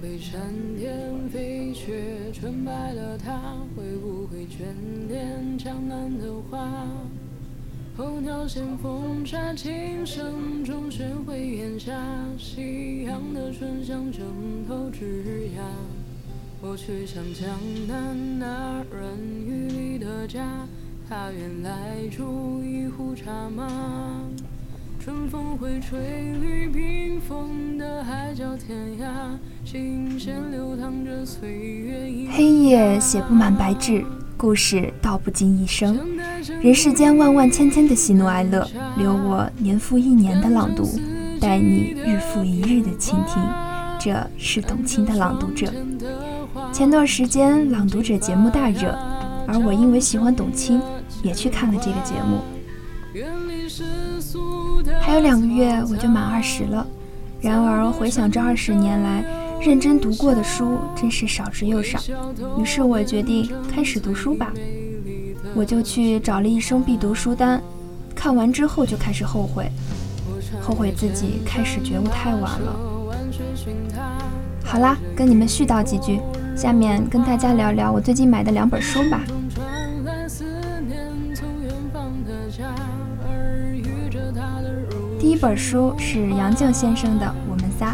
北山巅飞雪，纯白了她，会不会眷恋江南的花？候鸟衔风沙，琴声中学会檐下，夕阳的醇香枕头枝桠。我去向江南那软雨里的家，他愿来煮一壶茶吗？春风会吹绿冰封的海角天涯，琴弦流淌着岁月。黑夜写不满白纸，故事道不尽一生。人世间万万千千的喜怒哀乐，留我年复一年的朗读，带你日复一日的倾听。这是董卿的《朗读者》。前段时间《朗读者》节目大热，而我因为喜欢董卿，也去看了这个节目。还有两个月我就满二十了，然而回想这二十年来认真读过的书真是少之又少。于是我决定开始读书吧，我就去找了一生必读书单，看完之后就开始后悔，后悔自己开始觉悟太晚了。好啦，跟你们絮叨几句，下面跟大家聊聊我最近买的两本书吧。第一本书是杨绛先生的《我们仨》，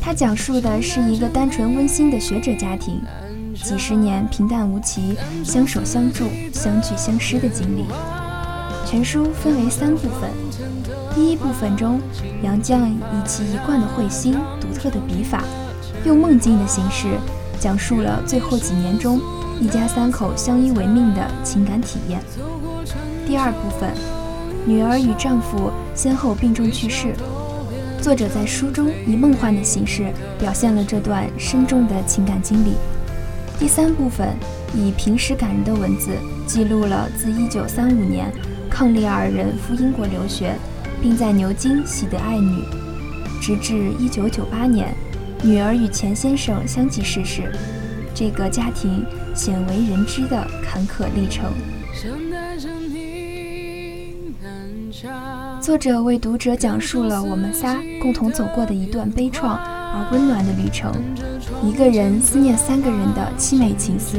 他讲述的是一个单纯温馨的学者家庭，几十年平淡无奇、相守相助、相聚相失的经历。全书分为三部分，第一部分中，杨绛以其一贯的慧心、独特的笔法，用梦境的形式讲述了最后几年中一家三口相依为命的情感体验。第二部分。女儿与丈夫先后病重去世，作者在书中以梦幻的形式表现了这段深重的情感经历。第三部分以平实感人的文字记录了自1935年伉俪二人赴英国留学，并在牛津喜得爱女，直至1998年女儿与钱先生相继逝世，这个家庭鲜为人知的坎坷历程。作者为读者讲述了我们仨共同走过的一段悲怆而温暖的旅程，一个人思念三个人的凄美情思。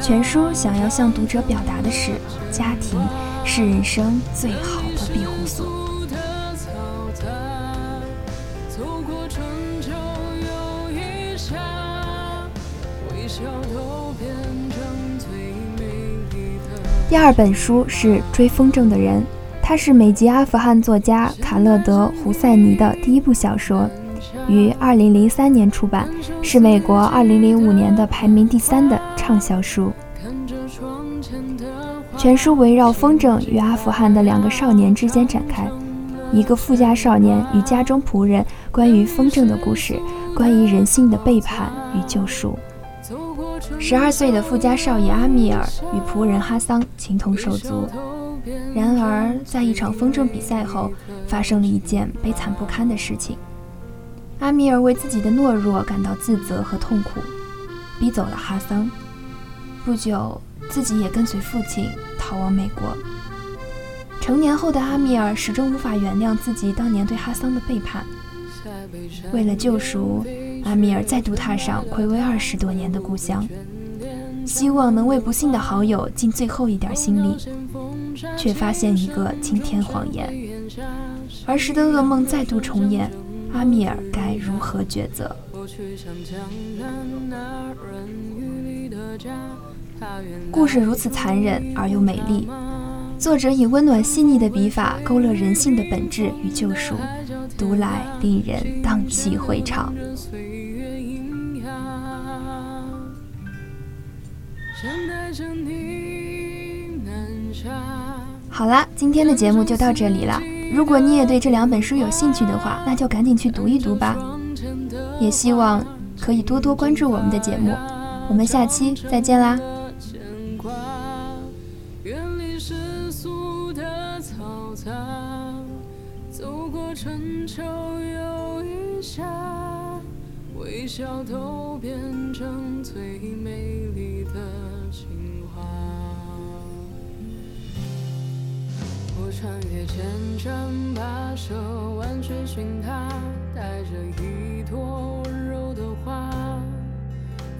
全书想要向读者表达的是，家庭是人生最好的庇护所。第二本书是《追风筝的人》。它是美籍阿富汗作家卡勒德·胡塞尼的第一部小说，于2003年出版，是美国2005年的排名第三的畅销书。全书围绕风筝与阿富汗的两个少年之间展开，一个富家少年与家中仆人关于风筝的故事，关于人性的背叛与救赎。十二岁的富家少爷阿米尔与仆人哈桑情同手足。然而，在一场风筝比赛后，发生了一件悲惨不堪的事情。阿米尔为自己的懦弱感到自责和痛苦，逼走了哈桑。不久，自己也跟随父亲逃往美国。成年后的阿米尔始终无法原谅自己当年对哈桑的背叛。为了救赎，阿米尔再度踏上暌违二十多年的故乡。希望能为不幸的好友尽最后一点心力，却发现一个惊天谎言。儿时的噩梦再度重演，阿米尔该如何抉择？故事如此残忍而又美丽，作者以温暖细腻的笔法勾勒人性的本质与救赎，读来令人荡气回肠。好啦，今天的节目就到这里了。如果你也对这两本书有兴趣的话，那就赶紧去读一读吧。也希望可以多多关注我们的节目。我们下期再见啦！微笑都变成最美丽的情话。我穿越千山跋涉，万水寻他，带着一朵温柔的。花，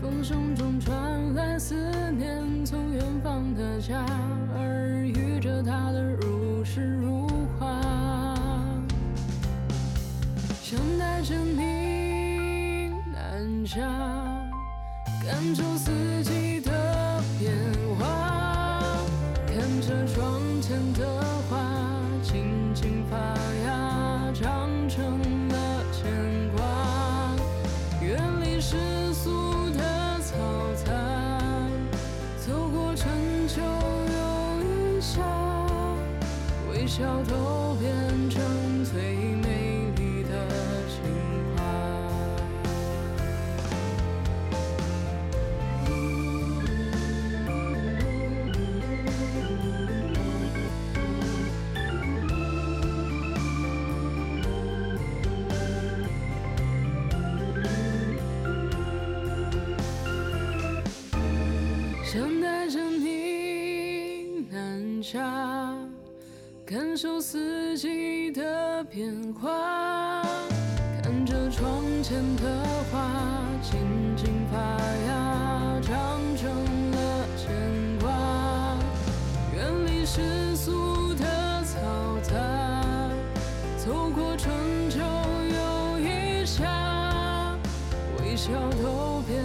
风声中传来思念从远方的家，耳语着他的如诗如画，想带着你下，感受四季的变化，看着窗前的花静静发芽，长成了牵挂。远离世俗的嘈杂，走过春秋又一夏，微笑都变下，感受四季的变化，看着窗前的花静静发芽，长成了牵挂，远离世俗的嘈杂，走过春秋又一夏，微笑都变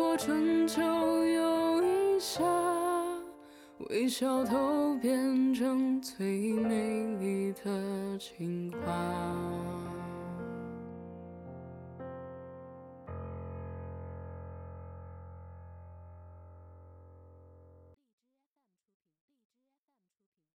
微笑都变成最美丽的情话。